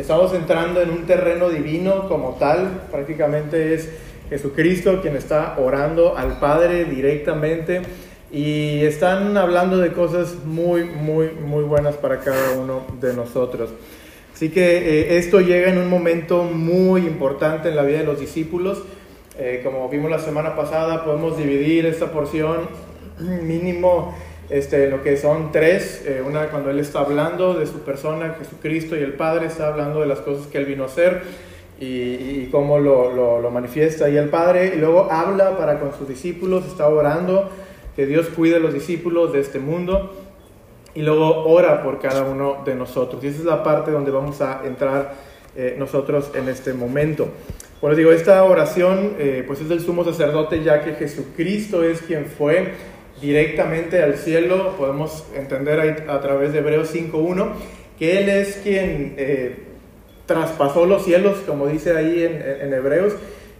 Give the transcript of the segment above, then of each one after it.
Estamos entrando en un terreno divino como tal, prácticamente es Jesucristo quien está orando al Padre directamente y están hablando de cosas muy, muy, muy buenas para cada uno de nosotros. Así que eh, esto llega en un momento muy importante en la vida de los discípulos. Eh, como vimos la semana pasada, podemos dividir esta porción mínimo este, lo que son tres. Eh, una cuando Él está hablando de su persona, Jesucristo, y el Padre está hablando de las cosas que Él vino a hacer y, cómo lo, lo, manifiesta ahí el Padre. Y luego habla para con sus discípulos, está orando que Dios cuide a los discípulos de este mundo. Y luego ora por cada uno de nosotros. Y esa es la parte donde vamos a entrar eh, nosotros en este momento. Bueno, digo, esta oración eh, pues es del sumo sacerdote ya que Jesucristo es quien fue directamente al cielo. Podemos entender a, través de Hebreos 5.1 que Él es quien eh, traspasó los cielos, como dice ahí en, Hebreos,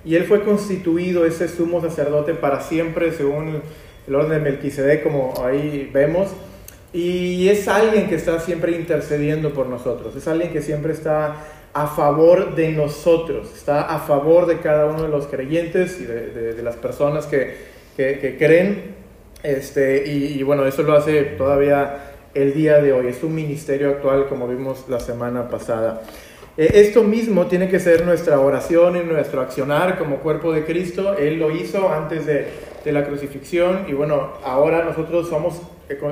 y Él fue constituido ese sumo sacerdote para siempre, según el orden de Melquisedec, como ahí vemos. Y es alguien que está siempre intercediendo por nosotros, es alguien que siempre está a favor de nosotros, está a favor de cada uno de los creyentes y de, las personas que, que creen este, y, bueno, eso lo hace todavía el día de hoy. Es un ministerio actual como vimos la semana pasada. Eh, esto mismo tiene que ser nuestra oración y nuestro accionar como cuerpo de Cristo. Él lo hizo antes de, de la crucifixión y bueno, ahora nosotros somos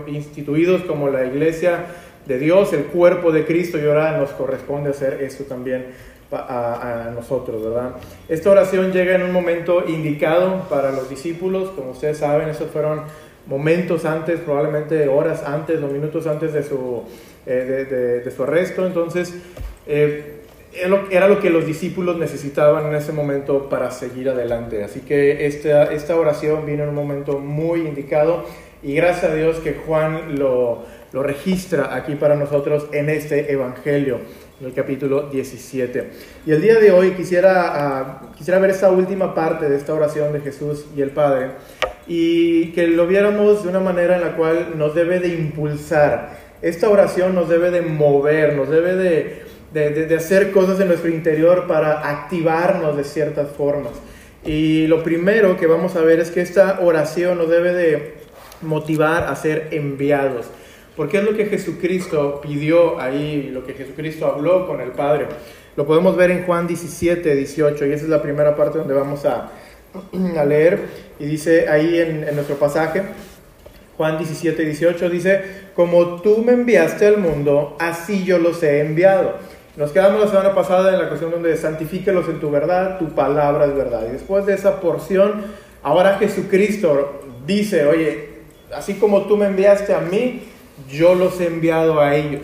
instituidos como la iglesia de Dios, el cuerpo de Cristo y ahora nos corresponde hacer esto también a, a, nosotros, ¿verdad? Esta oración llega en un momento indicado para los discípulos, como ustedes saben, esos fueron momentos antes, probablemente horas antes o minutos antes de su, eh, de, su arresto, entonces eh, era lo que los discípulos necesitaban en ese momento para seguir adelante. Así que esta, esta oración vino en un momento muy indicado y gracias a Dios que Juan lo, lo registra aquí para nosotros en este Evangelio en el capítulo 17. Y el día de hoy quisiera, ah, quisiera ver esta última parte de esta oración de Jesús y el Padre y que lo viéramos de una manera en la cual nos debe de impulsar. Esta oración nos debe de mover, nos debe de, de, de hacer cosas en nuestro interior para activarnos de ciertas formas. Y lo primero que vamos a ver es que esta oración nos debe de motivar a ser enviados. Porque es lo que Jesucristo pidió ahí, lo que Jesucristo habló con el Padre. Lo podemos ver en Juan 17, 18, y esa es la primera parte donde vamos a, leer. Y dice ahí en, en nuestro pasaje, Juan 17, 18, dice, como tú me enviaste al mundo, así yo los he enviado. Nos quedamos la semana pasada en la cuestión donde santifíquelos en tu verdad, tu palabra es verdad. Y después de esa porción, ahora Jesucristo dice, oye, así como tú me enviaste a mí, yo los he enviado a ellos.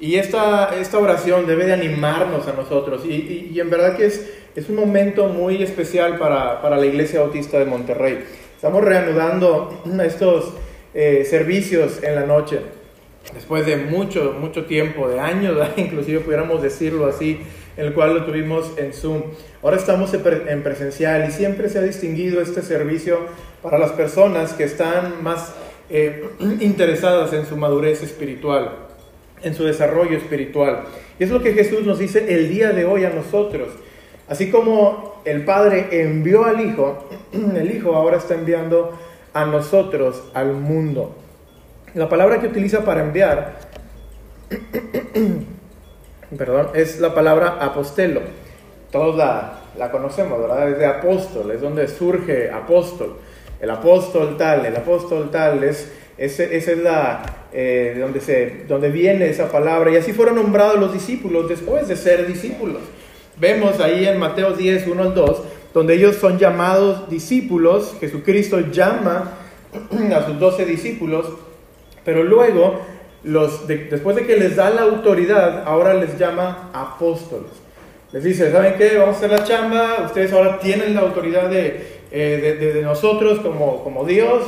Y esta, esta oración debe de animarnos a nosotros. Y, y, en verdad que es, es un momento muy especial para, para, la Iglesia Bautista de Monterrey. Estamos reanudando estos eh, servicios en la noche. Después de mucho, mucho tiempo, de años, inclusive pudiéramos decirlo así, el cual lo tuvimos en Zoom. Ahora estamos en presencial y siempre se ha distinguido este servicio para las personas que están más eh, interesadas en su madurez espiritual, en su desarrollo espiritual. Y es lo que Jesús nos dice el día de hoy a nosotros. Así como el Padre envió al Hijo, el Hijo ahora está enviando a nosotros, al mundo. La palabra que utiliza para enviar, perdón, es la palabra apostelo. Todos la, la conocemos, ¿verdad? Es de apóstol, es donde surge apóstol el apóstol tal, el apóstol tal, es, esa es la, eh, donde, se, donde viene esa palabra. Y así fueron nombrados los discípulos después de ser discípulos. Vemos ahí en Mateo 10, 1 al 2, donde ellos son llamados discípulos, Jesucristo llama a sus doce discípulos, pero luego, los, después de que les da la autoridad, ahora les llama apóstoles. Les dice, ¿saben qué? Vamos a hacer la chamba, ustedes ahora tienen la autoridad de eh, de, nosotros como, como Dios,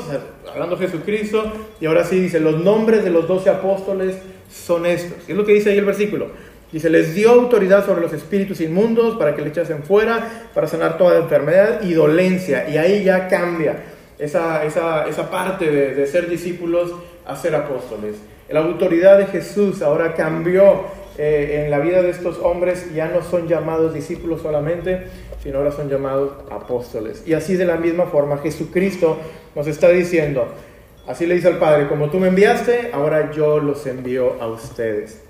hablando Jesucristo, y ahora sí dice, los nombres de los doce apóstoles son estos. Y es lo que dice ahí el versículo. Dice, les dio autoridad sobre los espíritus inmundos para que le echasen fuera, para sanar toda enfermedad y dolencia. Y ahí ya cambia esa, esa, esa parte de, de ser discípulos a ser apóstoles. La autoridad de Jesús ahora cambió eh, en la vida de estos hombres ya no son llamados discípulos solamente, sino ahora son llamados apóstoles. Y así de la misma forma Jesucristo nos está diciendo, así le dice al Padre, como tú me enviaste, ahora yo los envío a ustedes.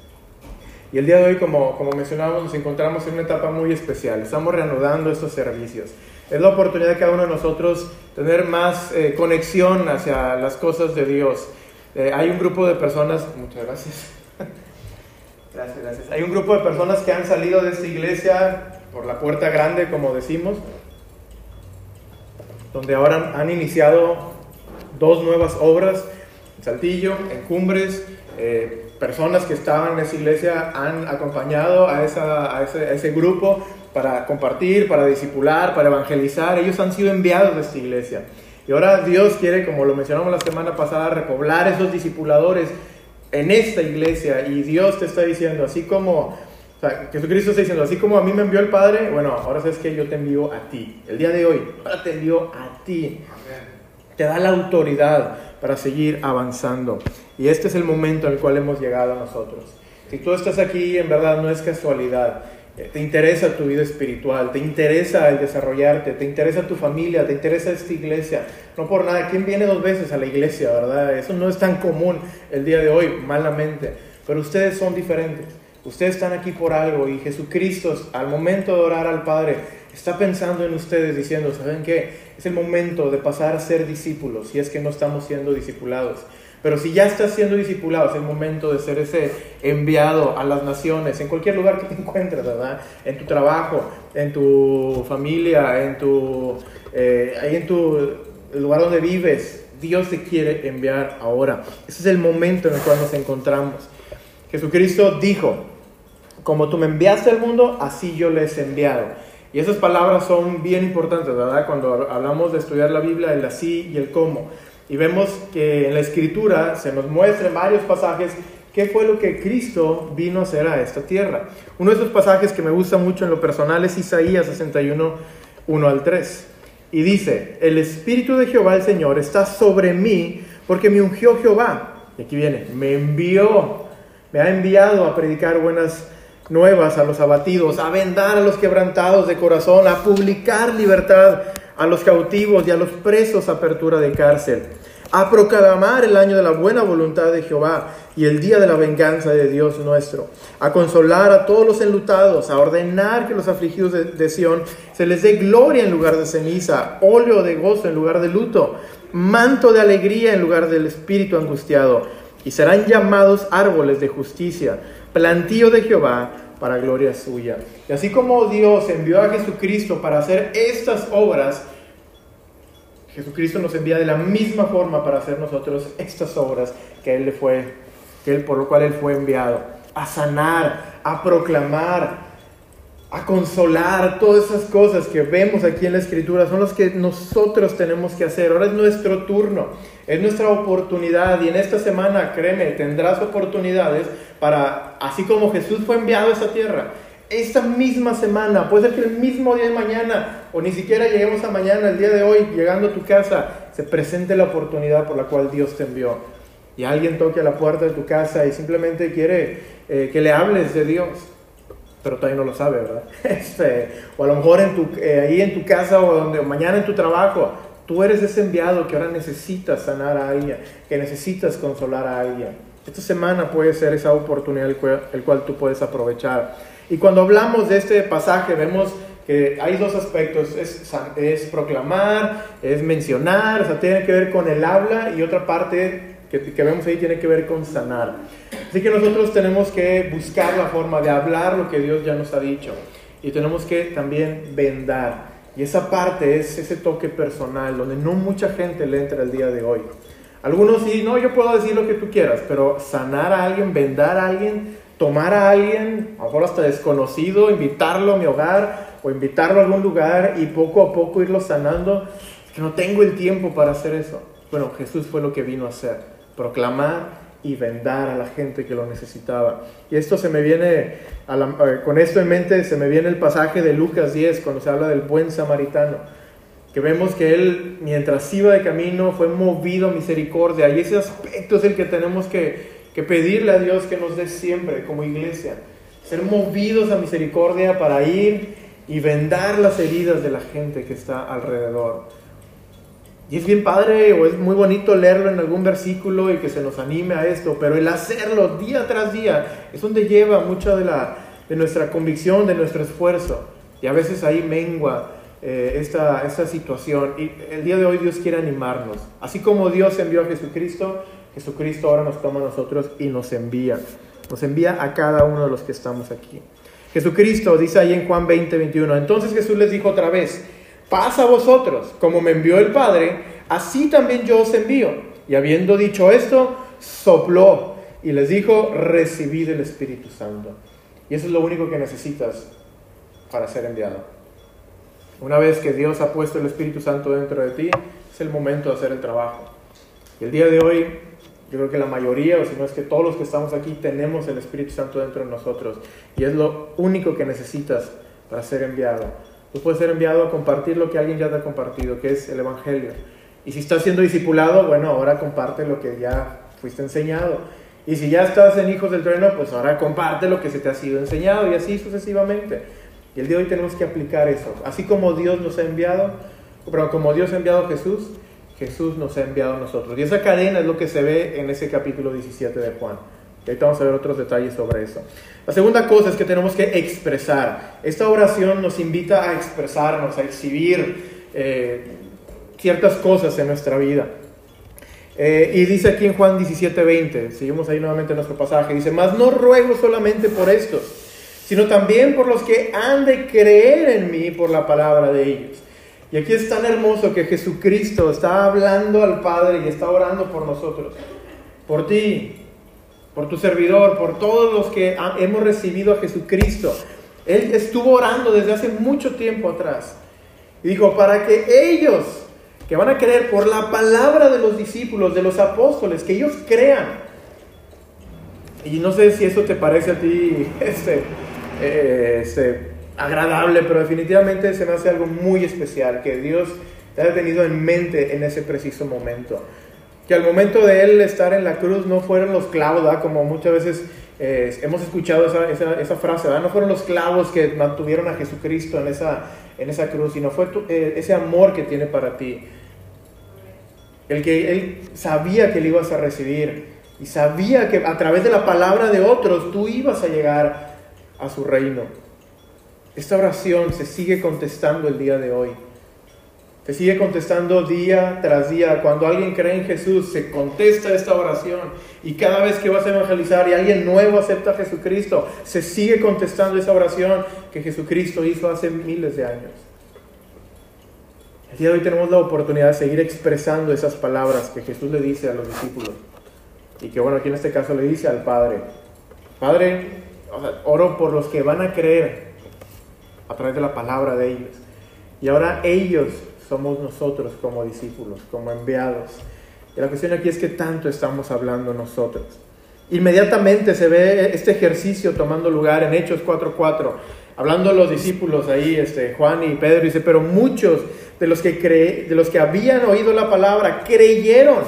Y el día de hoy, como, como mencionábamos, nos encontramos en una etapa muy especial. Estamos reanudando estos servicios. Es la oportunidad de cada uno de nosotros tener más eh, conexión hacia las cosas de Dios. Eh, hay un grupo de personas, muchas gracias. Gracias, gracias. Hay un grupo de personas que han salido de esta iglesia por la puerta grande, como decimos, donde ahora han iniciado dos nuevas obras en Saltillo, en Cumbres. Eh, personas que estaban en esa iglesia han acompañado a, ese, grupo para compartir, para discipular, para evangelizar. Ellos han sido enviados de esta iglesia. Y ahora Dios quiere, como lo mencionamos la semana pasada, repoblar esos discipuladores en esta iglesia. Y Dios te está diciendo, así como, o sea, Jesucristo está diciendo, así como a mí me envió el Padre, bueno, ahora sabes que yo te envío a ti. El día de hoy, ahora te envío a ti. Te da la autoridad para seguir avanzando. Y este es el momento en el cual hemos llegado nosotros. Si tú estás aquí, en verdad no es casualidad. Te interesa tu vida espiritual, te interesa el desarrollarte, te interesa tu familia, te interesa esta iglesia. No por nada, ¿quién viene dos veces a la iglesia, verdad? Eso no es tan común el día de hoy, malamente. Pero ustedes son diferentes. Ustedes están aquí por algo y Jesucristo, al momento de orar al Padre, está pensando en ustedes diciendo, ¿saben qué? Es el momento de pasar a ser discípulos, si es que no estamos siendo discipulados. Pero si ya estás siendo discipulado, es el momento de ser ese enviado a las naciones, en cualquier lugar que te encuentres, ¿verdad? En tu trabajo, en tu familia, en tu, eh, ahí en tu lugar donde vives. Dios te quiere enviar ahora. Ese es el momento en el cual nos encontramos. Jesucristo dijo, como tú me enviaste al mundo, así yo les he enviado. Y esas palabras son bien importantes, ¿verdad? Cuando hablamos de estudiar la Biblia, el así y el cómo. Y vemos que en la escritura se nos muestra en varios pasajes qué fue lo que Cristo vino a hacer a esta tierra. Uno de esos pasajes que me gusta mucho en lo personal es Isaías 61, 1 al 3. Y dice, el Espíritu de Jehová el Señor está sobre mí porque me ungió Jehová. Y aquí viene, me envió, me ha enviado a predicar buenas nuevas a los abatidos, a vendar a los quebrantados de corazón, a publicar libertad a los cautivos y a los presos apertura de cárcel, a proclamar el año de la buena voluntad de Jehová y el día de la venganza de Dios nuestro, a consolar a todos los enlutados, a ordenar que los afligidos de, de Sión se les dé gloria en lugar de ceniza, óleo de gozo en lugar de luto, manto de alegría en lugar del espíritu angustiado, y serán llamados árboles de justicia plantío de Jehová para gloria suya. Y así como Dios envió a Jesucristo para hacer estas obras, Jesucristo nos envía de la misma forma para hacer nosotros estas obras que él le fue, que él por lo cual él fue enviado, a sanar, a proclamar, a consolar, todas esas cosas que vemos aquí en la escritura son las que nosotros tenemos que hacer. Ahora es nuestro turno, es nuestra oportunidad y en esta semana, créeme, tendrás oportunidades para, así como Jesús fue enviado a esta tierra, esta misma semana, puede ser que el mismo día de mañana o ni siquiera lleguemos a mañana, el día de hoy, llegando a tu casa, se presente la oportunidad por la cual Dios te envió. Y alguien toque a la puerta de tu casa y simplemente quiere eh, que le hables de Dios pero todavía no lo sabe, ¿verdad? Este, o a lo mejor en tu, eh, ahí en tu casa o, donde, mañana en tu trabajo, tú eres ese enviado que ahora necesitas sanar a alguien, que necesitas consolar a alguien. Esta semana puede ser esa oportunidad el cual, tú puedes aprovechar. Y cuando hablamos de este pasaje, vemos que hay dos aspectos, es, es proclamar, es mencionar, o sea, tiene que ver con el habla y otra parte que, vemos ahí tiene que ver con sanar. Así que nosotros tenemos que buscar la forma de hablar lo que Dios ya nos ha dicho y tenemos que también vendar. Y esa parte es ese toque personal donde no mucha gente le entra el día de hoy. Algunos sí, no, yo puedo decir lo que tú quieras, pero sanar a alguien, vendar a alguien, tomar a alguien, a lo mejor hasta desconocido, invitarlo a mi hogar o invitarlo a algún lugar y poco a poco irlo sanando, que no tengo el tiempo para hacer eso. Bueno, Jesús fue lo que vino a hacer proclamar y vendar a la gente que lo necesitaba. Y esto se me viene, eh, con esto en mente, se me viene el pasaje de Lucas 10, cuando se habla del buen samaritano, que vemos que él, mientras iba de camino, fue movido a misericordia. Y ese aspecto es el que tenemos que, que pedirle a Dios que nos dé siempre como iglesia. ser movidos a misericordia para ir y vendar las heridas de la gente que está alrededor. Y es bien padre o es muy bonito leerlo en algún versículo y que se nos anime a esto, pero el hacerlo día tras día es donde lleva mucha de, la, de nuestra convicción, de nuestro esfuerzo. Y a veces ahí mengua eh, esta, esta situación. Y el día de hoy Dios quiere animarnos. Así como Dios envió a Jesucristo, Jesucristo ahora nos toma a nosotros y nos envía. Nos envía a cada uno de los que estamos aquí. Jesucristo dice ahí en Juan 20, 21. Entonces Jesús les dijo otra vez, paz a vosotros, como me envió el Padre, así también yo os envío. Y habiendo dicho esto, sopló y les dijo, recibid el Espíritu Santo. Y eso es lo único que necesitas para ser enviado. Una vez que Dios ha puesto el Espíritu Santo dentro de ti, es el momento de hacer el trabajo. Y el día de hoy yo creo que la mayoría, o si no es que todos los que estamos aquí, tenemos el Espíritu Santo dentro de nosotros. Y es lo único que necesitas para ser enviado. Puedes ser enviado a compartir lo que alguien ya te ha compartido, que es el Evangelio. Y si estás siendo discipulado, bueno, ahora comparte lo que ya fuiste enseñado. Y si ya estás en Hijos del Trueno, pues ahora comparte lo que se te ha sido enseñado y así sucesivamente. Y el día de hoy tenemos que aplicar eso. Así como Dios nos ha enviado, pero como Dios ha enviado a Jesús, Jesús nos ha enviado a nosotros. Y esa cadena es lo que se ve en ese capítulo 17 de Juan. Y ahorita vamos a ver otros detalles sobre eso. La segunda cosa es que tenemos que expresar. Esta oración nos invita a expresarnos, a exhibir eh, ciertas cosas en nuestra vida. Eh, y dice aquí en Juan 17:20, seguimos ahí nuevamente en nuestro pasaje, dice, mas no ruego solamente por estos, sino también por los que han de creer en mí por la palabra de ellos y aquí es tan hermoso que Jesucristo está hablando al Padre y está orando por nosotros, por ti, por tu servidor, por todos los que hemos recibido a Jesucristo. Él estuvo orando desde hace mucho tiempo atrás. Y dijo, para que ellos, que van a creer por la palabra de los discípulos, de los apóstoles, que ellos crean. Y no sé si eso te parece a ti, este, eh, este agradable, pero definitivamente se me hace algo muy especial que Dios te haya tenido en mente en ese preciso momento. Que al momento de Él estar en la cruz no fueron los clavos, como muchas veces eh, hemos escuchado esa, esa, frase, no fueron los clavos que mantuvieron a Jesucristo en esa, en esa cruz, sino fue eh, ese amor que tiene para ti. El que Él sabía que le ibas a recibir y sabía que a través de la palabra de otros tú ibas a llegar a su reino. Esta oración se sigue contestando el día de hoy. Se sigue contestando día tras día. Cuando alguien cree en Jesús, se contesta esta oración. Y cada vez que vas a evangelizar y alguien nuevo acepta a Jesucristo, se sigue contestando esa oración que Jesucristo hizo hace miles de años. El día de hoy tenemos la oportunidad de seguir expresando esas palabras que Jesús le dice a los discípulos. Y que bueno, aquí en este caso le dice al Padre. Padre, oro por los que van a creer a través de la palabra de ellos. Y ahora ellos somos nosotros como discípulos, como enviados. Y la cuestión aquí es que tanto estamos hablando nosotros. Inmediatamente se ve este ejercicio tomando lugar en Hechos 4.4. Hablando los discípulos ahí, este, Juan y Pedro, dice, pero muchos de los, que cre de los que habían oído la palabra creyeron.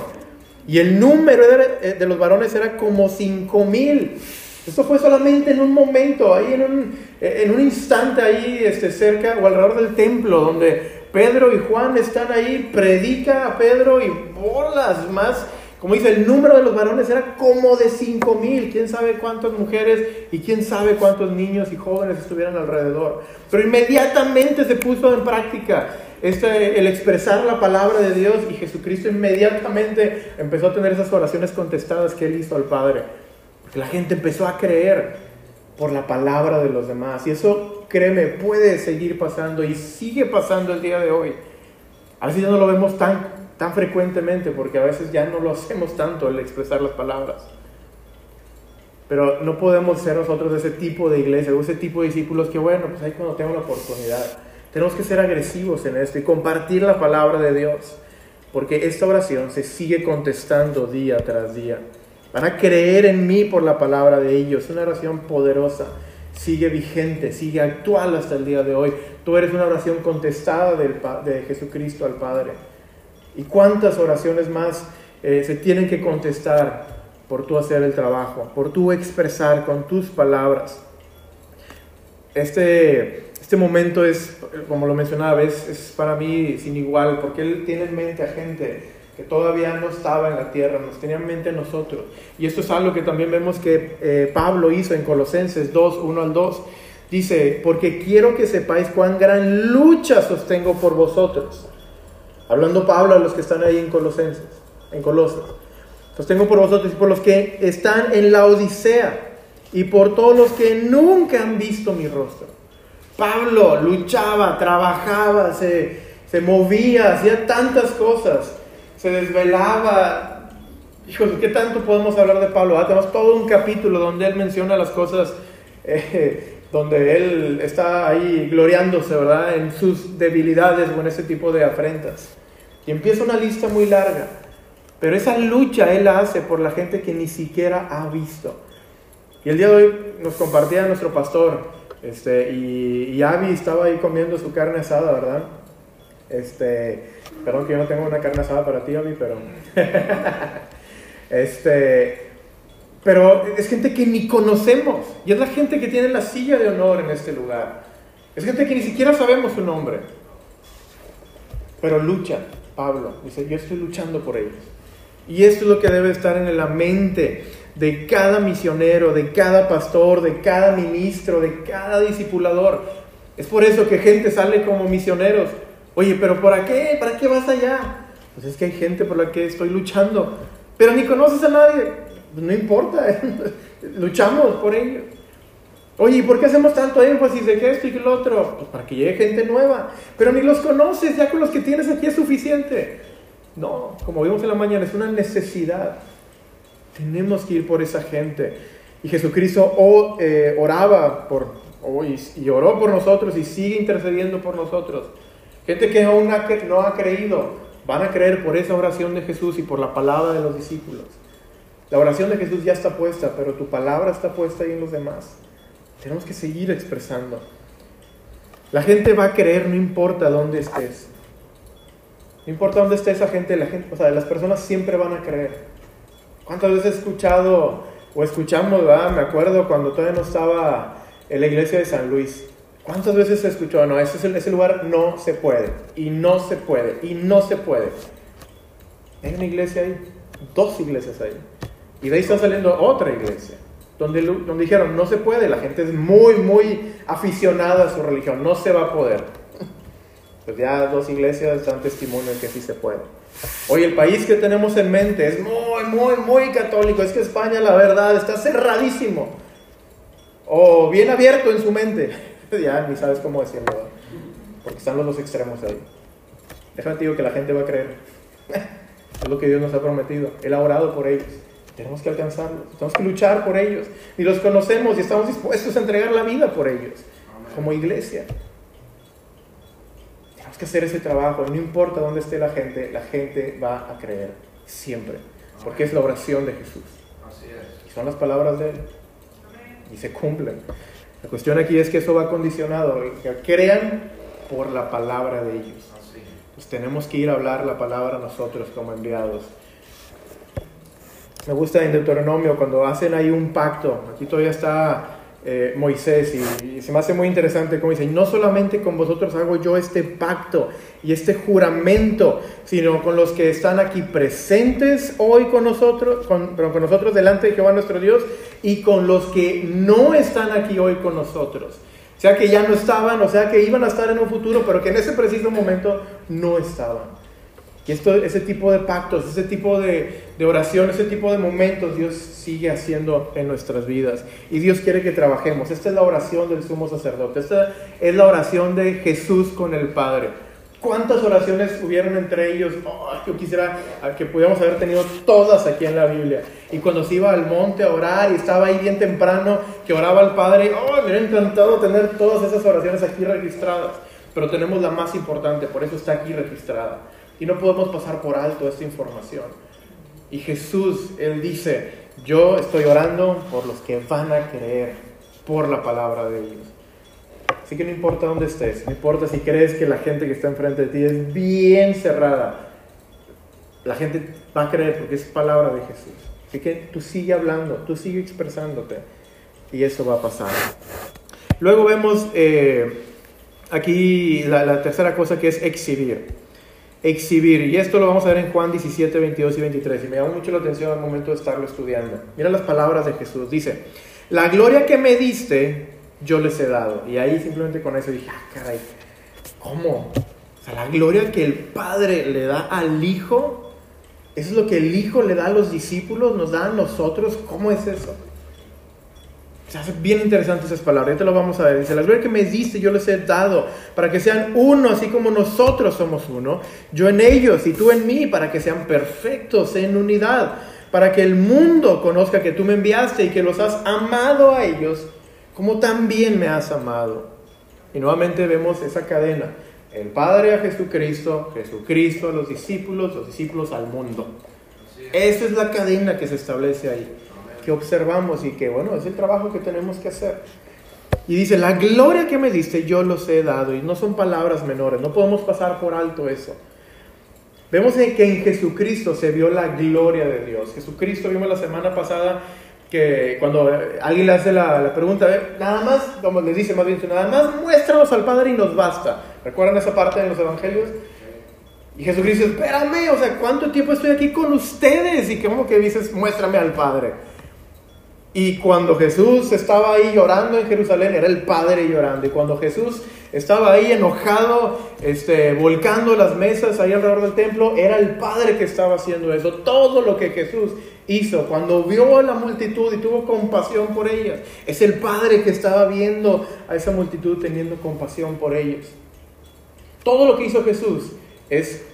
Y el número de los varones era como cinco mil. Esto fue solamente en un momento, ahí en un, en un instante, ahí este, cerca o alrededor del templo, donde Pedro y Juan están ahí, predica a Pedro y bolas más. Como dice, el número de los varones era como de cinco mil. Quién sabe cuántas mujeres y quién sabe cuántos niños y jóvenes estuvieran alrededor. Pero inmediatamente se puso en práctica este, el expresar la palabra de Dios y Jesucristo inmediatamente empezó a tener esas oraciones contestadas que él hizo al Padre la gente empezó a creer por la palabra de los demás. Y eso, créeme, puede seguir pasando y sigue pasando el día de hoy. A veces ya no lo vemos tan, tan frecuentemente porque a veces ya no lo hacemos tanto el expresar las palabras. Pero no podemos ser nosotros ese tipo de iglesia o ese tipo de discípulos que, bueno, pues ahí cuando tengo la oportunidad. Tenemos que ser agresivos en esto y compartir la palabra de Dios. Porque esta oración se sigue contestando día tras día. Van a creer en mí por la palabra de ellos. Es una oración poderosa. Sigue vigente, sigue actual hasta el día de hoy. Tú eres una oración contestada de Jesucristo al Padre. ¿Y cuántas oraciones más eh, se tienen que contestar por tú hacer el trabajo, por tú expresar con tus palabras este, este momento es, como lo mencionaba, es, es para mí sin igual, porque él tiene en mente a gente que todavía no estaba en la tierra, nos tenía en mente nosotros. Y esto es algo que también vemos que eh, Pablo hizo en Colosenses 2, 1 al 2. Dice, porque quiero que sepáis cuán gran lucha sostengo por vosotros. Hablando Pablo a los que están ahí en Colosenses, en Colosas. Sostengo por vosotros y por los que están en la Odisea y por todos los que nunca han visto mi rostro. Pablo luchaba, trabajaba, se, se movía, hacía tantas cosas se desvelaba. Hijos, ¿qué tanto podemos hablar de Pablo? Ah, tenemos todo un capítulo donde él menciona las cosas, eh, donde él está ahí gloriándose, ¿verdad? En sus debilidades o en ese tipo de afrentas. Y empieza una lista muy larga. Pero esa lucha él la hace por la gente que ni siquiera ha visto. Y el día de hoy nos compartía nuestro pastor, este, y, y Abby estaba ahí comiendo su carne asada, ¿verdad? Este, Perdón que yo no tengo una carne asada para ti, Abby, pero... este... Pero es gente que ni conocemos. Y es la gente que tiene la silla de honor en este lugar. Es gente que ni siquiera sabemos su nombre. Pero lucha, Pablo. Dice, yo estoy luchando por ellos. Y esto es lo que debe estar en la mente de cada misionero, de cada pastor, de cada ministro, de cada discipulador. Es por eso que gente sale como misioneros Oye, pero ¿para qué? ¿Para qué vas allá? Pues es que hay gente por la que estoy luchando, pero ni conoces a nadie. Pues no importa, luchamos por ellos. Oye, ¿y por qué hacemos tanto énfasis de esto y que lo otro? Pues para que llegue gente nueva, pero ni los conoces, ya con los que tienes aquí es suficiente. No, como vimos en la mañana, es una necesidad. Tenemos que ir por esa gente. Y Jesucristo eh, oraba por, y oró por nosotros y sigue intercediendo por nosotros. Gente que aún no ha creído, van a creer por esa oración de Jesús y por la palabra de los discípulos. La oración de Jesús ya está puesta, pero tu palabra está puesta ahí en los demás. Tenemos que seguir expresando. La gente va a creer, no importa dónde estés. No importa dónde esté esa gente, la gente, o sea, las personas siempre van a creer. ¿Cuántas veces he escuchado o escuchamos, me acuerdo cuando todavía no estaba en la iglesia de San Luis, ¿Cuántas veces se escuchó? No, ese, ese lugar no se puede, y no se puede, y no se puede. Hay una iglesia ahí, dos iglesias ahí. Y de ahí está saliendo otra iglesia, donde, donde dijeron, no se puede, la gente es muy, muy aficionada a su religión, no se va a poder. Pues ya dos iglesias dan testimonio de que sí se puede. Hoy el país que tenemos en mente es muy, muy, muy católico. Es que España, la verdad, está cerradísimo. O bien abierto en su mente. Ya ni sabes cómo decirlo, porque están los dos extremos ahí. Déjame te digo que la gente va a creer. es lo que Dios nos ha prometido. Él ha orado por ellos. Tenemos que alcanzarlos, tenemos que luchar por ellos. Y los conocemos y estamos dispuestos a entregar la vida por ellos, como iglesia. Tenemos que hacer ese trabajo. No importa dónde esté la gente, la gente va a creer siempre. Porque es la oración de Jesús. Y son las palabras de Él. Y se cumplen. La cuestión aquí es que eso va condicionado, que crean por la palabra de ellos. Pues tenemos que ir a hablar la palabra nosotros como enviados. Me gusta en Deuteronomio cuando hacen ahí un pacto, aquí todavía está eh, Moisés y, se me hace muy interesante como dice, no solamente con vosotros hago yo este pacto y este juramento, sino con los que están aquí presentes hoy con nosotros, con, con nosotros delante de Jehová nuestro Dios y con los que no están aquí hoy con nosotros. O sea que ya no estaban, o sea que iban a estar en un futuro, pero que en ese preciso momento no estaban. Y esto, ese tipo de pactos, ese tipo de, de oración, ese tipo de momentos Dios sigue haciendo en nuestras vidas. Y Dios quiere que trabajemos. Esta es la oración del sumo sacerdote. Esta es la oración de Jesús con el Padre. ¿Cuántas oraciones hubieron entre ellos? Oh, yo quisiera que pudiéramos haber tenido todas aquí en la Biblia. Y cuando se iba al monte a orar y estaba ahí bien temprano, que oraba al Padre, oh, me hubiera encantado tener todas esas oraciones aquí registradas. Pero tenemos la más importante, por eso está aquí registrada. Y no podemos pasar por alto esta información. Y Jesús, Él dice, yo estoy orando por los que van a creer por la palabra de Dios. Así que no importa dónde estés, no importa si crees que la gente que está enfrente de ti es bien cerrada, la gente va a creer porque es palabra de Jesús. Así que tú sigue hablando, tú sigue expresándote y eso va a pasar. Luego vemos eh, aquí la, tercera cosa que es exhibir. Exhibir. Y esto lo vamos a ver en Juan 17, 22 y 23. Y me llama mucho la atención al momento de estarlo estudiando. Mira las palabras de Jesús. Dice, la gloria que me diste, yo les he dado. Y ahí simplemente con eso dije, ah, caray, ¿cómo? O sea, la gloria que el Padre le da al Hijo, eso es lo que el Hijo le da a los discípulos, nos da a nosotros. ¿Cómo es eso? Se hace bien interesante esas palabras, ya te lo vamos a ver. Dice, la gloria que me diste yo les he dado para que sean uno, así como nosotros somos uno, yo en ellos y tú en mí, para que sean perfectos en unidad, para que el mundo conozca que tú me enviaste y que los has amado a ellos como también me has amado. Y nuevamente vemos esa cadena, el Padre a Jesucristo, Jesucristo a los discípulos, los discípulos al mundo. Esa es la cadena que se establece ahí que observamos y que, bueno, es el trabajo que tenemos que hacer. Y dice, la gloria que me diste yo los he dado. Y no son palabras menores, no podemos pasar por alto eso. Vemos que en Jesucristo se vio la gloria de Dios. Jesucristo, vimos la semana pasada que cuando alguien le hace la, pregunta, nada más, como le dice más bien, nada más muéstranos al Padre y nos basta. ¿Recuerdan esa parte de los evangelios? Y Jesucristo, espérame, o sea, ¿cuánto tiempo estoy aquí con ustedes? Y como que dices, muéstrame al Padre. Y cuando Jesús estaba ahí llorando en Jerusalén, era el Padre llorando. Y cuando Jesús estaba ahí enojado, este, volcando las mesas ahí alrededor del templo, era el Padre que estaba haciendo eso. Todo lo que Jesús hizo, cuando vio a la multitud y tuvo compasión por ellas, es el Padre que estaba viendo a esa multitud teniendo compasión por ellos. Todo lo que hizo Jesús es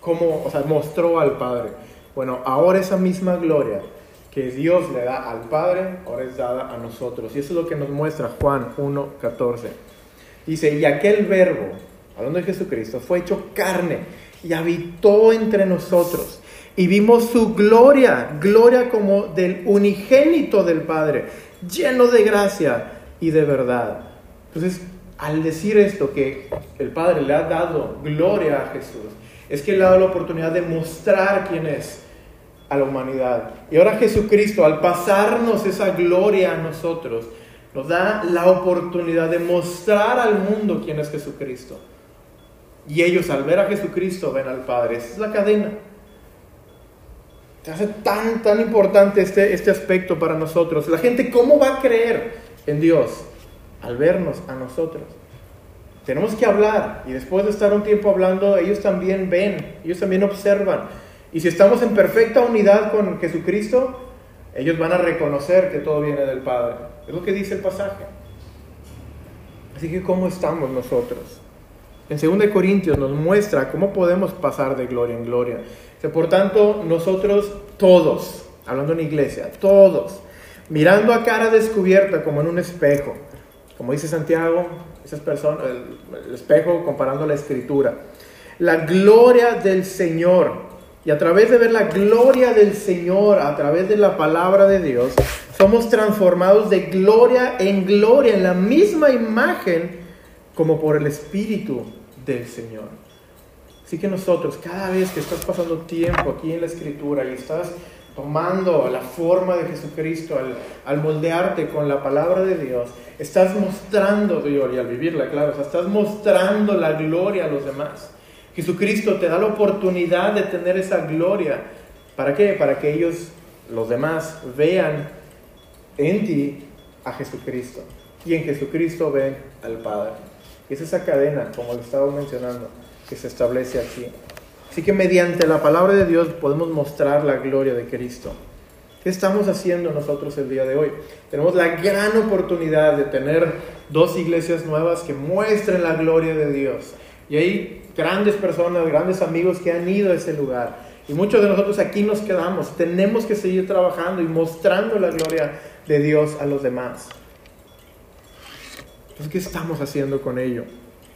como, o sea, mostró al Padre. Bueno, ahora esa misma gloria que Dios le da al Padre, ahora es dada a nosotros. Y eso es lo que nos muestra Juan 1.14. Dice, y aquel verbo, hablando de Jesucristo, fue hecho carne y habitó entre nosotros. Y vimos su gloria, gloria como del unigénito del Padre, lleno de gracia y de verdad. Entonces, al decir esto, que el Padre le ha dado gloria a Jesús, es que le ha dado la oportunidad de mostrar quién es a la humanidad. Y ahora Jesucristo, al pasarnos esa gloria a nosotros, nos da la oportunidad de mostrar al mundo quién es Jesucristo. Y ellos al ver a Jesucristo ven al Padre. Esa es la cadena. Se hace tan, tan importante este, este aspecto para nosotros. La gente, ¿cómo va a creer en Dios? Al vernos a nosotros. Tenemos que hablar y después de estar un tiempo hablando, ellos también ven, ellos también observan. Y si estamos en perfecta unidad con Jesucristo, ellos van a reconocer que todo viene del Padre. Es lo que dice el pasaje. Así que, ¿cómo estamos nosotros? En 2 Corintios nos muestra cómo podemos pasar de gloria en gloria. Por tanto, nosotros todos, hablando en iglesia, todos, mirando a cara descubierta como en un espejo, como dice Santiago, esas personas, el espejo comparando la escritura, la gloria del Señor y a través de ver la gloria del Señor, a través de la palabra de Dios, somos transformados de gloria en gloria, en la misma imagen como por el Espíritu del Señor. Así que nosotros, cada vez que estás pasando tiempo aquí en la Escritura y estás tomando la forma de Jesucristo, al, moldearte con la palabra de Dios, estás mostrando, y al vivirla, claro, estás mostrando la gloria a los demás. Jesucristo te da la oportunidad de tener esa gloria. ¿Para qué? Para que ellos, los demás, vean en ti a Jesucristo. Y en Jesucristo ven al Padre. Es esa cadena, como lo estaba mencionando, que se establece aquí. Así que mediante la palabra de Dios podemos mostrar la gloria de Cristo. ¿Qué estamos haciendo nosotros el día de hoy? Tenemos la gran oportunidad de tener dos iglesias nuevas que muestren la gloria de Dios. Y hay grandes personas, grandes amigos que han ido a ese lugar. Y muchos de nosotros aquí nos quedamos. Tenemos que seguir trabajando y mostrando la gloria de Dios a los demás. Entonces, ¿qué estamos haciendo con ello?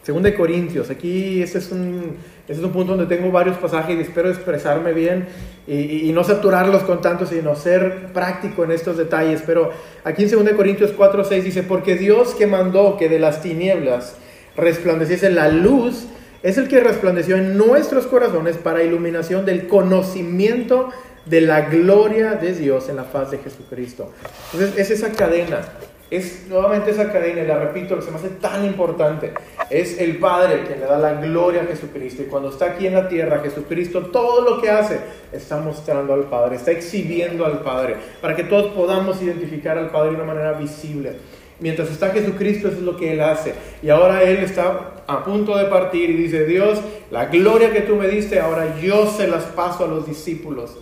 Según de Corintios, aquí ese es, un, es un punto donde tengo varios pasajes y espero expresarme bien y, y, no saturarlos con tanto, sino ser práctico en estos detalles. Pero aquí en 2 Corintios 4, 6 dice, porque Dios que mandó que de las tinieblas resplandeciese la luz, es el que resplandeció en nuestros corazones para iluminación del conocimiento de la gloria de Dios en la faz de Jesucristo. Entonces es esa cadena. Es nuevamente esa cadena, y la repito, que se me hace tan importante. Es el Padre quien le da la gloria a Jesucristo. Y cuando está aquí en la tierra, Jesucristo, todo lo que hace está mostrando al Padre, está exhibiendo al Padre, para que todos podamos identificar al Padre de una manera visible. Mientras está Jesucristo, eso es lo que Él hace. Y ahora Él está a punto de partir y dice, Dios, la gloria que tú me diste, ahora yo se las paso a los discípulos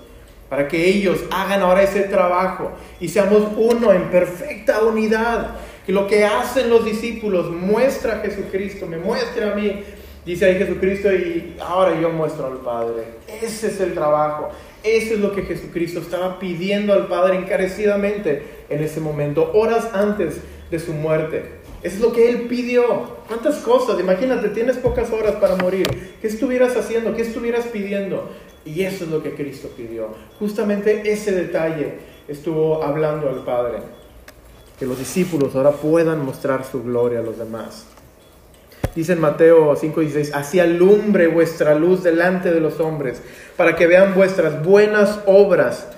para que ellos hagan ahora ese trabajo y seamos uno en perfecta unidad. Que lo que hacen los discípulos muestra a Jesucristo, me muestra a mí, dice ahí Jesucristo, y ahora yo muestro al Padre. Ese es el trabajo. Eso es lo que Jesucristo estaba pidiendo al Padre encarecidamente en ese momento, horas antes de su muerte. Eso es lo que Él pidió. ¿Cuántas cosas? Imagínate, tienes pocas horas para morir. ¿Qué estuvieras haciendo? ¿Qué estuvieras pidiendo? Y eso es lo que Cristo pidió. Justamente ese detalle estuvo hablando al Padre. Que los discípulos ahora puedan mostrar su gloria a los demás. Dice en Mateo 5:16, así alumbre vuestra luz delante de los hombres, para que vean vuestras buenas obras.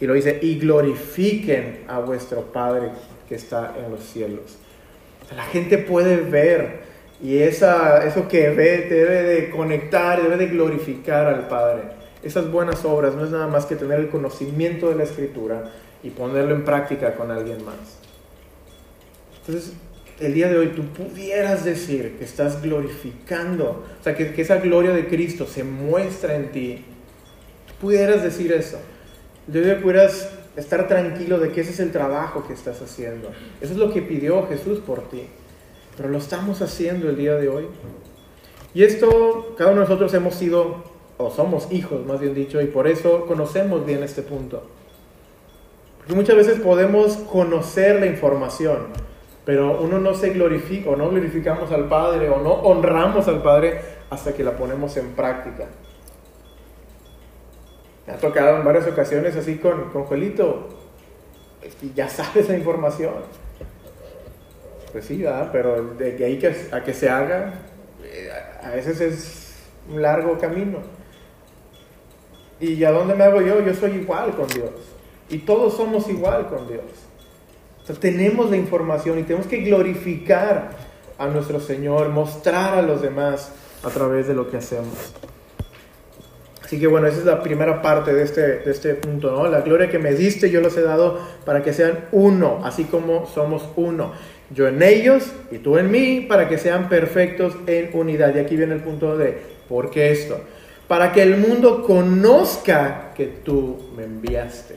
Y lo dice, y glorifiquen a vuestro Padre que está en los cielos. La gente puede ver y esa, eso que ve debe de conectar, debe de glorificar al Padre esas buenas obras no es nada más que tener el conocimiento de la escritura y ponerlo en práctica con alguien más. Entonces, el día de hoy tú pudieras decir que estás glorificando, o sea, que, esa gloria de Cristo se muestra en ti. pudieras decir eso. Hoy pudieras estar tranquilo de que ese es el trabajo que estás haciendo. Eso es lo que pidió Jesús por ti. Pero lo estamos haciendo el día de hoy. Y esto, cada uno de nosotros hemos sido o somos hijos más bien dicho, y por eso conocemos bien este punto. Porque muchas veces podemos conocer la información, pero uno no se glorifica o no glorificamos al Padre o no honramos al Padre hasta que la ponemos en práctica. Me ha tocado en varias ocasiones así con, con Juelito, es que ya sabes la información. Pues sí, pero de ahí que, a que se haga, eh, a veces es un largo camino. ¿Y a dónde me hago yo? Yo soy igual con Dios. Y todos somos igual con Dios. tenemos la información y tenemos que glorificar a nuestro Señor, mostrar a los demás a través de lo que hacemos. Así que bueno, esa es la primera parte de este, de este punto, ¿no? La gloria que me diste yo los he dado para que sean uno, así como somos uno. Yo en ellos y tú en mí, para que sean perfectos en unidad. Y aquí viene el punto de, ¿por qué esto? para que el mundo conozca que tú me enviaste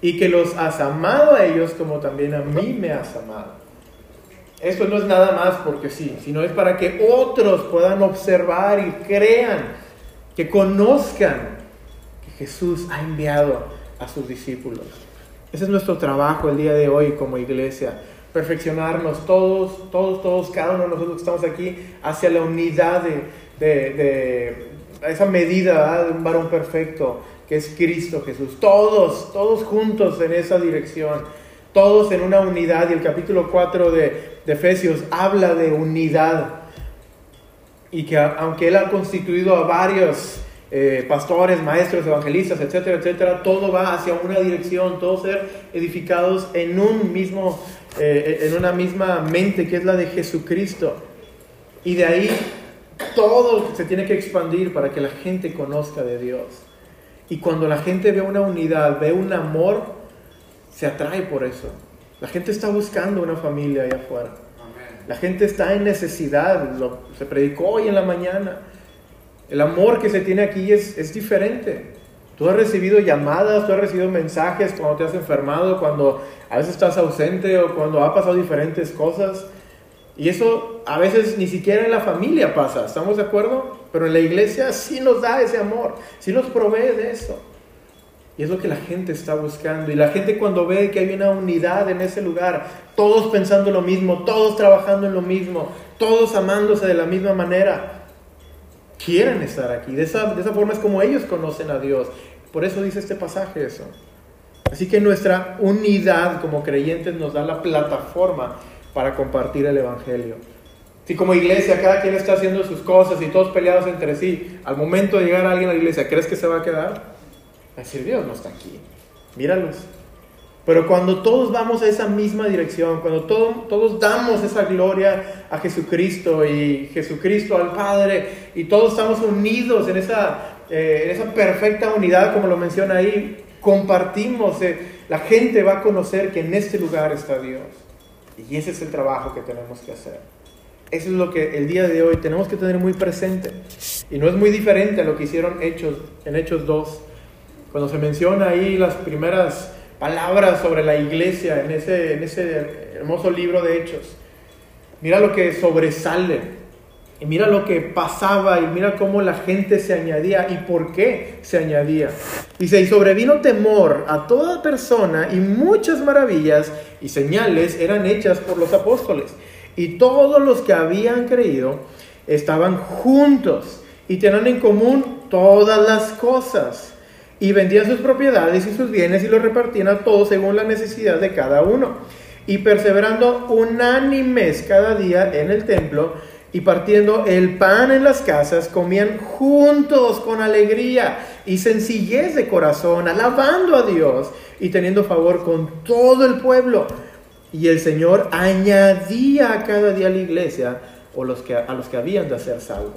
y que los has amado a ellos como también a mí me has amado. Eso no es nada más porque sí, sino es para que otros puedan observar y crean, que conozcan que Jesús ha enviado a sus discípulos. Ese es nuestro trabajo el día de hoy como iglesia, perfeccionarnos todos, todos, todos, cada uno de nosotros que estamos aquí hacia la unidad de esa medida de un varón perfecto que es Cristo Jesús. Todos, todos juntos en esa dirección, todos en una unidad. Y el capítulo 4 de, Efesios habla de unidad. Y que aunque Él ha constituido a varios eh, pastores, maestros, evangelistas, etcétera, etcétera, todo va hacia una dirección, todos ser edificados en un mismo, eh, en una misma mente que es la de Jesucristo. Y de ahí todo se tiene que expandir para que la gente conozca de Dios. Y cuando la gente ve una unidad, ve un amor, se atrae por eso. La gente está buscando una familia allá afuera. La gente está en necesidad. Lo, se predicó hoy en la mañana. El amor que se tiene aquí es, es diferente. Tú has recibido llamadas, tú has recibido mensajes cuando te has enfermado, cuando a veces estás ausente o cuando ha pasado diferentes cosas. Y eso a veces ni siquiera en la familia pasa, ¿estamos de acuerdo? Pero en la iglesia sí nos da ese amor, sí nos provee de eso. Y es lo que la gente está buscando. Y la gente cuando ve que hay una unidad en ese lugar, todos pensando lo mismo, todos trabajando en lo mismo, todos amándose de la misma manera, quieren estar aquí. De esa, de esa forma es como ellos conocen a Dios. Por eso dice este pasaje eso. Así que nuestra unidad como creyentes nos da la plataforma para compartir el Evangelio. Si como iglesia cada quien está haciendo sus cosas y todos peleados entre sí, al momento de llegar alguien a la iglesia, ¿crees que se va a quedar? Decir, Dios no está aquí. Míralos. Pero cuando todos vamos a esa misma dirección, cuando todos damos esa gloria a Jesucristo y Jesucristo al Padre, y todos estamos unidos en esa, eh, en esa perfecta unidad, como lo menciona ahí, compartimos, eh, la gente va a conocer que en este lugar está Dios. Y ese es el trabajo que tenemos que hacer. Eso es lo que el día de hoy tenemos que tener muy presente. Y no es muy diferente a lo que hicieron Hechos, en Hechos 2, cuando se menciona ahí las primeras palabras sobre la iglesia en ese, en ese hermoso libro de Hechos. Mira lo que sobresale. Y mira lo que pasaba y mira cómo la gente se añadía y por qué se añadía. Dice, y sobrevino temor a toda persona y muchas maravillas y señales eran hechas por los apóstoles. Y todos los que habían creído estaban juntos y tenían en común todas las cosas y vendían sus propiedades y sus bienes y los repartían a todos según la necesidad de cada uno. Y perseverando unánimes cada día en el templo y partiendo el pan en las casas, comían juntos con alegría y sencillez de corazón, alabando a Dios y teniendo favor con todo el pueblo. Y el Señor añadía a cada día a la iglesia o los que, a los que habían de ser salvos.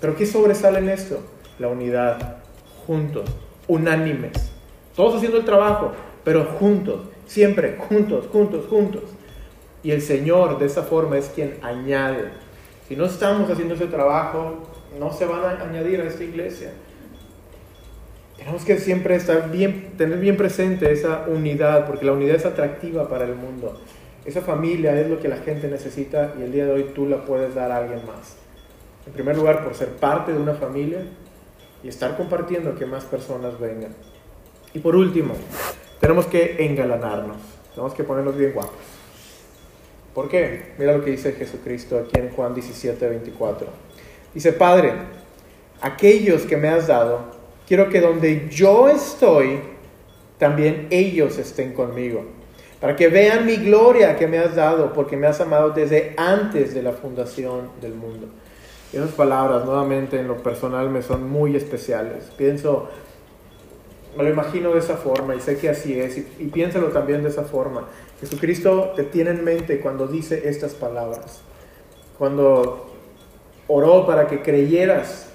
Pero ¿qué sobresale en esto? La unidad, juntos, unánimes, todos haciendo el trabajo, pero juntos, siempre juntos, juntos, juntos. Y el Señor de esa forma es quien añade. Si no estamos haciendo ese trabajo, no se van a añadir a esta iglesia. Tenemos que siempre estar bien, tener bien presente esa unidad, porque la unidad es atractiva para el mundo. Esa familia es lo que la gente necesita y el día de hoy tú la puedes dar a alguien más. En primer lugar, por ser parte de una familia, y estar compartiendo que más personas vengan. Y por último, tenemos que engalanarnos, tenemos que ponernos bien guapos. ¿Por qué? Mira lo que dice Jesucristo aquí en Juan 17, 24. Dice, Padre, aquellos que me has dado, quiero que donde yo estoy, también ellos estén conmigo, para que vean mi gloria que me has dado, porque me has amado desde antes de la fundación del mundo. Esas palabras, nuevamente, en lo personal me son muy especiales. Pienso, me lo imagino de esa forma y sé que así es, y, y piénsalo también de esa forma. Jesucristo te tiene en mente cuando dice estas palabras. Cuando oró para que creyeras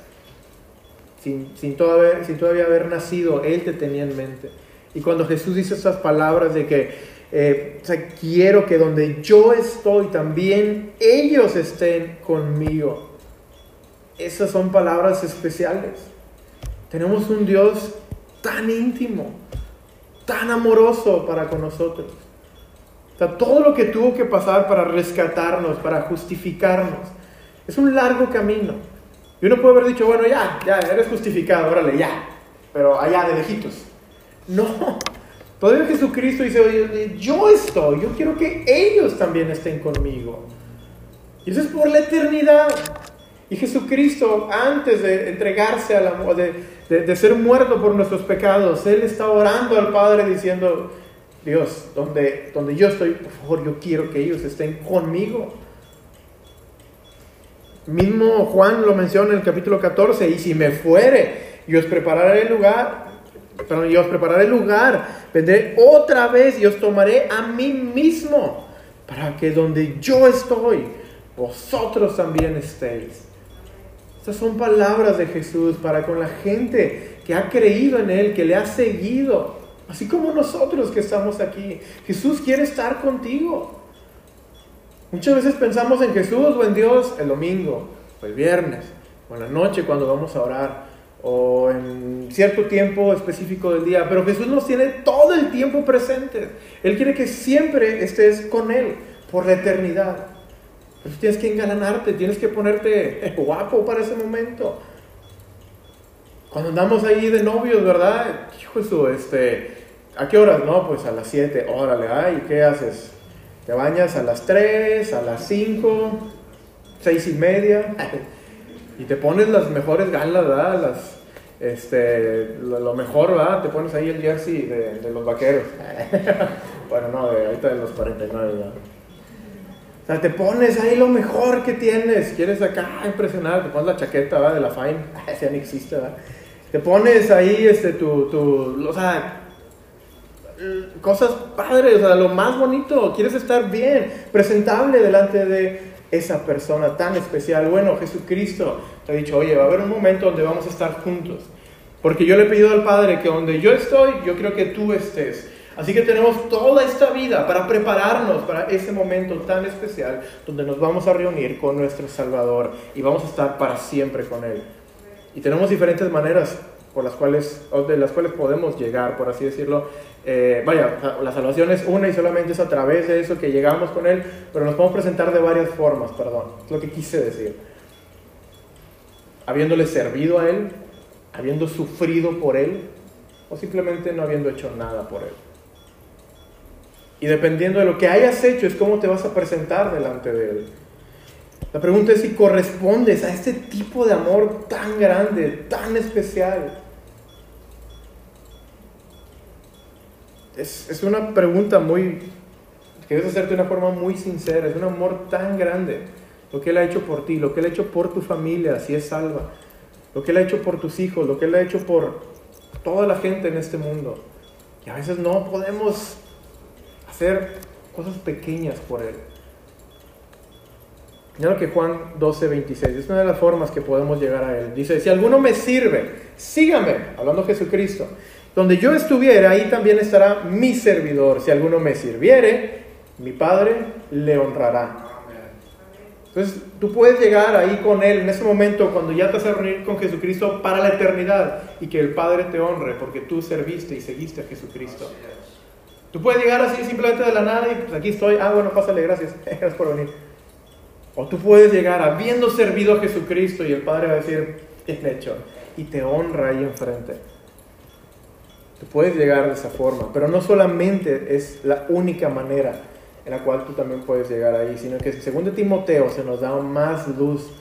sin, sin, todavía, sin todavía haber nacido, Él te tenía en mente. Y cuando Jesús dice estas palabras de que eh, quiero que donde yo estoy también ellos estén conmigo. Esas son palabras especiales. Tenemos un Dios tan íntimo, tan amoroso para con nosotros. todo lo que tuvo que pasar para rescatarnos, para justificarnos, es un largo camino. Y uno puede haber dicho, bueno, ya, ya, eres justificado, órale, ya, pero allá de lejitos. No, todavía Jesucristo dice, oye, yo estoy, yo quiero que ellos también estén conmigo. Y eso es por la eternidad. Y Jesucristo, antes de entregarse a la de, de, ser muerto por nuestros pecados, Él está orando al Padre diciendo, Dios, donde, donde yo estoy, por favor, yo quiero que ellos estén conmigo. Mismo Juan lo menciona en el capítulo 14, y si me fuere, yo os prepararé el lugar, pero yo os prepararé el lugar, vendré otra vez y os tomaré a mí mismo, para que donde yo estoy, vosotros también estéis. Estas son palabras de Jesús para con la gente que ha creído en Él, que le ha seguido, así como nosotros que estamos aquí. Jesús quiere estar contigo. Muchas veces pensamos en Jesús o en Dios el domingo, el viernes, o en la noche cuando vamos a orar, o en cierto tiempo específico del día, pero Jesús nos tiene todo el tiempo presente. Él quiere que siempre estés con Él por la eternidad. Pues tienes que engalanarte, tienes que ponerte guapo para ese momento. Cuando andamos ahí de novios, ¿verdad? Hijo eso, este, ¿a qué horas? No, pues a las 7, órale, ay, ¿qué haces? Te bañas a las 3, a las 5, 6 y media, y te pones las mejores galas, ¿verdad? Las, este, lo, mejor, ¿verdad? Te pones ahí el jersey de, de los vaqueros. bueno, no, de ahorita de los 49, ¿verdad? O sea, te pones ahí lo mejor que tienes. Quieres acá impresionar, te pones la chaqueta ¿verdad? de la Fine. Ese ya no existe, ¿verdad? Te pones ahí este, tu, tu, o sea, cosas padres, o sea, lo más bonito, quieres estar bien, presentable delante de esa persona tan especial. Bueno, Jesucristo te ha dicho, oye, va a haber un momento donde vamos a estar juntos. Porque yo le he pedido al Padre que donde yo estoy, yo quiero que tú estés. Así que tenemos toda esta vida para prepararnos para ese momento tan especial donde nos vamos a reunir con nuestro Salvador y vamos a estar para siempre con Él. Y tenemos diferentes maneras por las cuales, de las cuales podemos llegar, por así decirlo. Eh, vaya, la salvación es una y solamente es a través de eso que llegamos con Él, pero nos podemos presentar de varias formas, perdón, es lo que quise decir. Habiéndole servido a Él, habiendo sufrido por Él, o simplemente no habiendo hecho nada por Él. Y dependiendo de lo que hayas hecho es cómo te vas a presentar delante de Él. La pregunta es si correspondes a este tipo de amor tan grande, tan especial. Es, es una pregunta muy, que debes hacerte de una forma muy sincera. Es un amor tan grande. Lo que Él ha hecho por ti, lo que Él ha hecho por tu familia, si es salva. Lo que Él ha hecho por tus hijos, lo que Él ha hecho por toda la gente en este mundo. Y a veces no podemos hacer cosas pequeñas por Él. Mira lo que Juan 12, 26, es una de las formas que podemos llegar a Él. Dice, si alguno me sirve, sígame, hablando Jesucristo. Donde yo estuviera, ahí también estará mi servidor. Si alguno me sirviere, mi Padre le honrará. Entonces, tú puedes llegar ahí con Él en ese momento cuando ya te vas a reunir con Jesucristo para la eternidad y que el Padre te honre porque tú serviste y seguiste a Jesucristo. Tú puedes llegar así simplemente de la nada y pues aquí estoy, ah, bueno, pásale, gracias, gracias por venir. O tú puedes llegar habiendo servido a Jesucristo y el Padre va a decir, es hecho, y te honra ahí enfrente. Tú puedes llegar de esa forma, pero no solamente es la única manera en la cual tú también puedes llegar ahí, sino que según de Timoteo se nos da más luz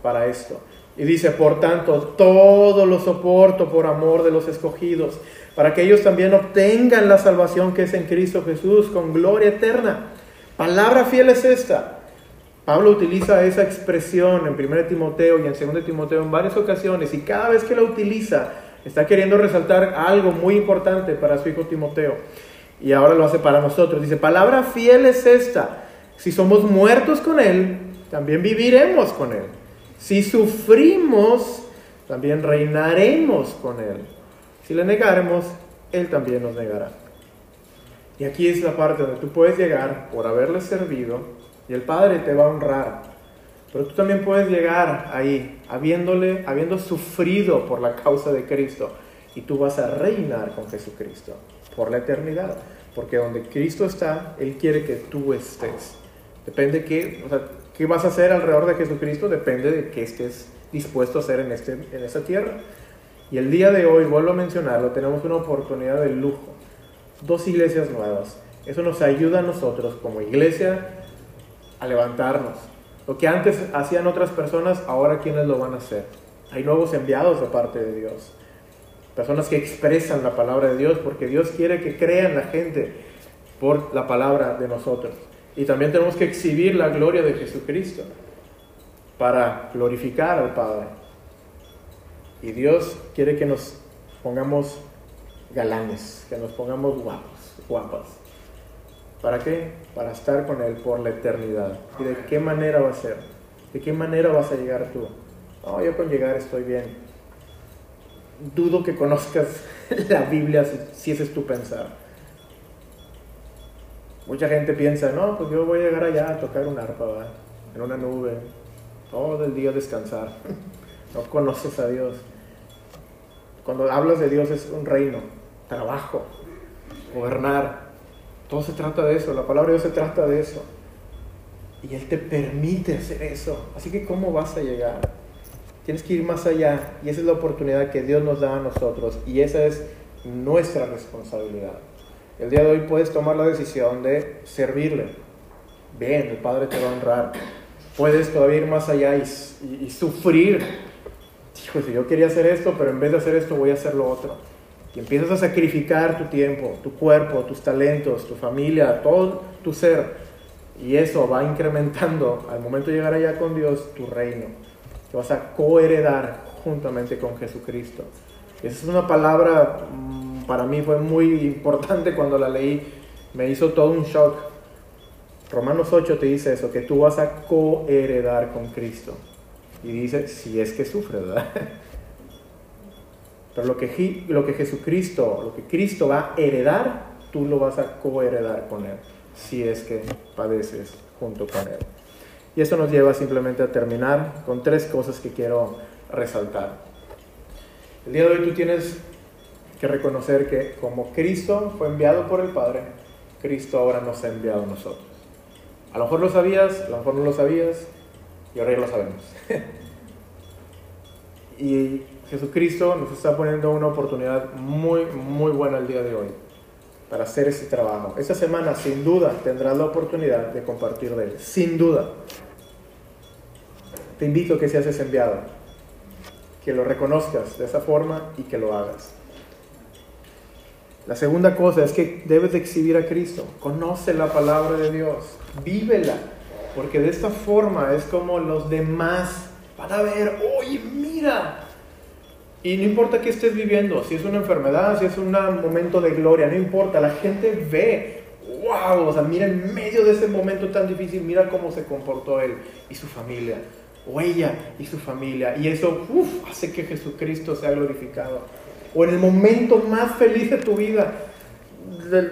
para esto. Y dice, por tanto, todo lo soporto por amor de los escogidos, para que ellos también obtengan la salvación que es en Cristo Jesús con gloria eterna. Palabra fiel es esta. Pablo utiliza esa expresión en 1 Timoteo y en 2 Timoteo en varias ocasiones y cada vez que la utiliza está queriendo resaltar algo muy importante para su hijo Timoteo. Y ahora lo hace para nosotros. Dice, palabra fiel es esta. Si somos muertos con Él, también viviremos con Él. Si sufrimos, también reinaremos con Él. Si le negaremos, Él también nos negará. Y aquí es la parte donde tú puedes llegar por haberle servido y el Padre te va a honrar. Pero tú también puedes llegar ahí, habiéndole, habiendo sufrido por la causa de Cristo, y tú vas a reinar con Jesucristo por la eternidad. Porque donde Cristo está, Él quiere que tú estés. Depende qué, o sea, qué vas a hacer alrededor de Jesucristo, depende de qué estés dispuesto a hacer en, este, en esta tierra. Y el día de hoy, vuelvo a mencionarlo, tenemos una oportunidad de lujo. Dos iglesias nuevas. Eso nos ayuda a nosotros como iglesia a levantarnos. Lo que antes hacían otras personas, ahora quienes lo van a hacer. Hay nuevos enviados de parte de Dios. Personas que expresan la palabra de Dios porque Dios quiere que crean la gente por la palabra de nosotros. Y también tenemos que exhibir la gloria de Jesucristo para glorificar al Padre. Y Dios quiere que nos pongamos galanes, que nos pongamos guapos, guapas. ¿Para qué? Para estar con Él por la eternidad. ¿Y de qué manera va a ser? ¿De qué manera vas a llegar tú? No, yo con llegar estoy bien. Dudo que conozcas la Biblia si ese es tu pensar. Mucha gente piensa, no, pues yo voy a llegar allá a tocar un arpa, en una nube, todo el día descansar. no conoces a Dios. Cuando hablas de Dios es un reino, trabajo, gobernar. Todo se trata de eso, la palabra de Dios se trata de eso. Y Él te permite hacer eso. Así que ¿cómo vas a llegar? Tienes que ir más allá. Y esa es la oportunidad que Dios nos da a nosotros. Y esa es nuestra responsabilidad. El día de hoy puedes tomar la decisión de servirle. Bien, el Padre te va a honrar. Puedes todavía ir más allá y, y sufrir hijo, si yo quería hacer esto, pero en vez de hacer esto voy a hacer lo otro. Y empiezas a sacrificar tu tiempo, tu cuerpo, tus talentos, tu familia, todo tu ser. Y eso va incrementando al momento de llegar allá con Dios tu reino. Te vas a coheredar juntamente con Jesucristo. esa es una palabra mm, para mí fue muy importante cuando la leí, me hizo todo un shock. Romanos 8 te dice eso, que tú vas a coheredar con Cristo. Y dice, si es que sufre, ¿verdad? Pero lo que, lo que Jesucristo, lo que Cristo va a heredar, tú lo vas a coheredar con Él, si es que padeces junto con Él. Y esto nos lleva simplemente a terminar con tres cosas que quiero resaltar. El día de hoy tú tienes que reconocer que como Cristo fue enviado por el Padre, Cristo ahora nos ha enviado a nosotros. A lo mejor lo sabías, a lo mejor no lo sabías, y ahora ya lo sabemos. y Jesucristo nos está poniendo una oportunidad muy, muy buena el día de hoy para hacer ese trabajo. Esta semana, sin duda, tendrás la oportunidad de compartir de él. Sin duda. Te invito a que seas ese enviado, que lo reconozcas de esa forma y que lo hagas. La segunda cosa es que debes de exhibir a Cristo. Conoce la palabra de Dios. Vívela. Porque de esta forma es como los demás van a ver, oye, mira, y no importa qué estés viviendo, si es una enfermedad, si es un momento de gloria, no importa, la gente ve, wow, o sea, mira en medio de ese momento tan difícil, mira cómo se comportó él y su familia, o ella y su familia, y eso hace que Jesucristo sea glorificado. O en el momento más feliz de tu vida,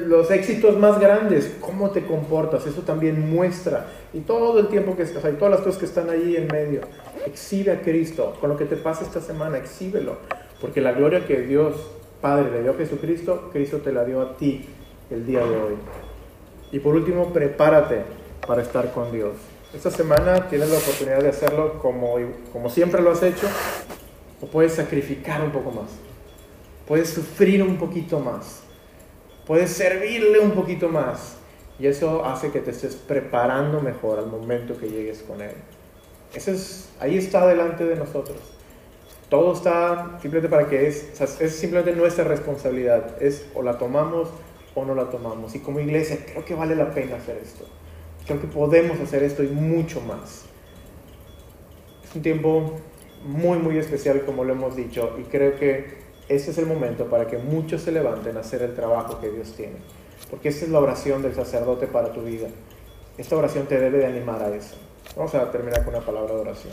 los éxitos más grandes, cómo te comportas, eso también muestra. Y todo el tiempo que estás ahí, todas las cosas que están ahí en medio, exhibe a Cristo. Con lo que te pasa esta semana, exhíbelo. Porque la gloria que Dios Padre le dio a Jesucristo, Cristo te la dio a ti el día de hoy. Y por último, prepárate para estar con Dios. Esta semana tienes la oportunidad de hacerlo como, como siempre lo has hecho, o puedes sacrificar un poco más. Puedes sufrir un poquito más puedes servirle un poquito más. Y eso hace que te estés preparando mejor al momento que llegues con Él. Eso es, ahí está delante de nosotros. Todo está simplemente para que es, es simplemente nuestra responsabilidad. Es o la tomamos o no la tomamos. Y como iglesia creo que vale la pena hacer esto. Creo que podemos hacer esto y mucho más. Es un tiempo muy, muy especial como lo hemos dicho y creo que ese es el momento para que muchos se levanten a hacer el trabajo que Dios tiene. Porque esa es la oración del sacerdote para tu vida. Esta oración te debe de animar a eso. Vamos a terminar con una palabra de oración.